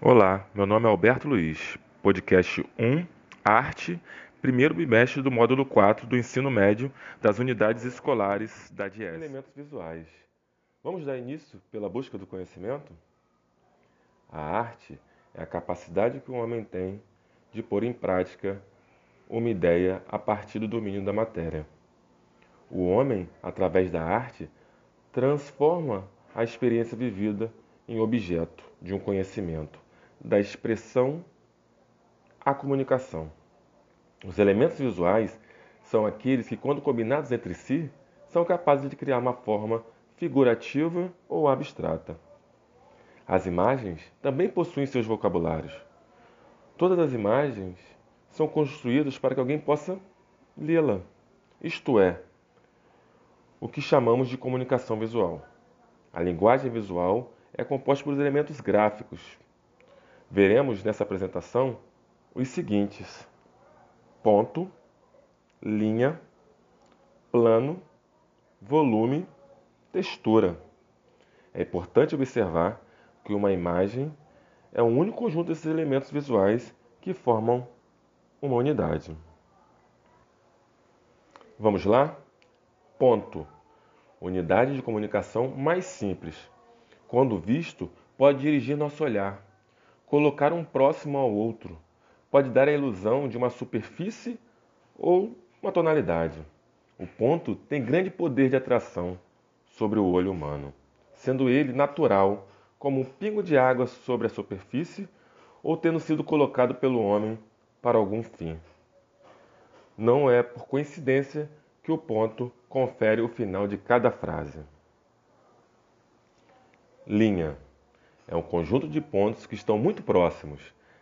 Olá, meu nome é Alberto Luiz, podcast 1, Arte, primeiro bimestre do módulo 4 do ensino médio das unidades escolares da DIES. Elementos visuais. Vamos dar início pela busca do conhecimento? A arte é a capacidade que o homem tem de pôr em prática uma ideia a partir do domínio da matéria. O homem, através da arte, transforma a experiência vivida em objeto de um conhecimento da expressão à comunicação. Os elementos visuais são aqueles que, quando combinados entre si, são capazes de criar uma forma figurativa ou abstrata. As imagens também possuem seus vocabulários. Todas as imagens são construídas para que alguém possa lê-la, isto é, o que chamamos de comunicação visual. A linguagem visual é composta por elementos gráficos, Veremos nessa apresentação os seguintes: ponto, linha, plano, volume, textura. É importante observar que uma imagem é um único conjunto desses elementos visuais que formam uma unidade. Vamos lá? Ponto. Unidade de comunicação mais simples. Quando visto, pode dirigir nosso olhar Colocar um próximo ao outro pode dar a ilusão de uma superfície ou uma tonalidade. O ponto tem grande poder de atração sobre o olho humano, sendo ele natural, como um pingo de água sobre a superfície ou tendo sido colocado pelo homem para algum fim. Não é por coincidência que o ponto confere o final de cada frase. Linha é um conjunto de pontos que estão muito próximos,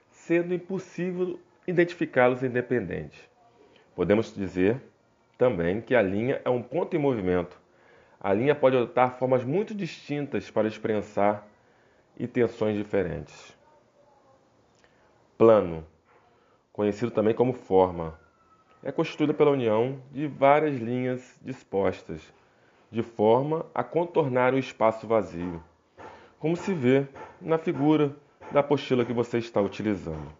sendo impossível identificá-los independentes. Podemos dizer também que a linha é um ponto em movimento. A linha pode adotar formas muito distintas para expressar intenções diferentes. Plano, conhecido também como forma, é constituída pela união de várias linhas dispostas, de forma a contornar o espaço vazio como se vê na figura da apostila que você está utilizando.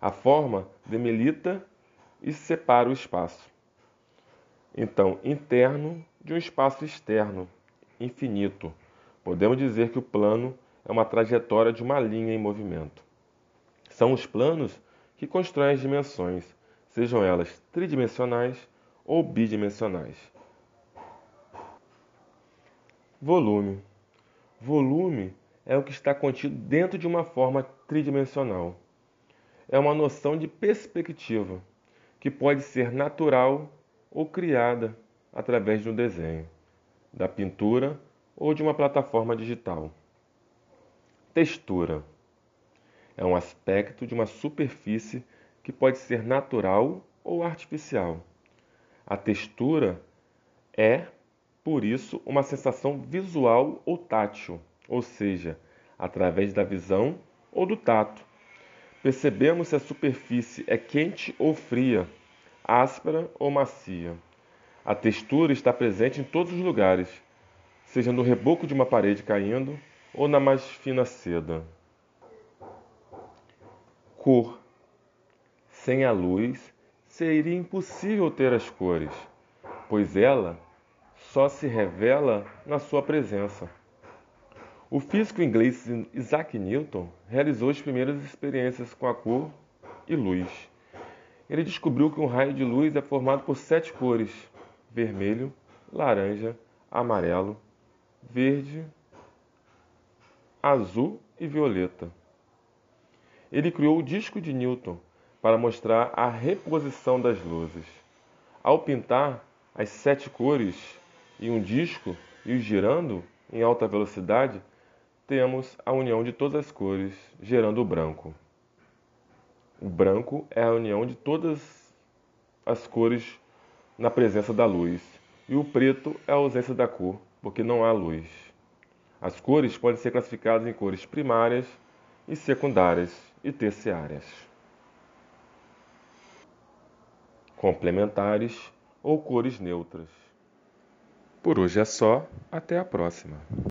A forma demelita e separa o espaço. Então, interno de um espaço externo, infinito. Podemos dizer que o plano é uma trajetória de uma linha em movimento. São os planos que constroem as dimensões, sejam elas tridimensionais ou bidimensionais. Volume. Volume é o que está contido dentro de uma forma tridimensional. É uma noção de perspectiva que pode ser natural ou criada através de um desenho, da pintura ou de uma plataforma digital. Textura é um aspecto de uma superfície que pode ser natural ou artificial. A textura é por isso, uma sensação visual ou tátil, ou seja, através da visão ou do tato. Percebemos se a superfície é quente ou fria, áspera ou macia. A textura está presente em todos os lugares, seja no reboco de uma parede caindo ou na mais fina seda. Cor. Sem a luz, seria impossível ter as cores, pois ela só se revela na sua presença. O físico inglês Isaac Newton realizou as primeiras experiências com a cor e luz. Ele descobriu que um raio de luz é formado por sete cores: vermelho, laranja, amarelo, verde, azul e violeta. Ele criou o disco de Newton para mostrar a reposição das luzes. Ao pintar as sete cores, e um disco e girando em alta velocidade, temos a união de todas as cores, gerando o branco. O branco é a união de todas as cores na presença da luz, e o preto é a ausência da cor, porque não há luz. As cores podem ser classificadas em cores primárias e secundárias e terciárias. Complementares ou cores neutras. Por hoje é só, até a próxima.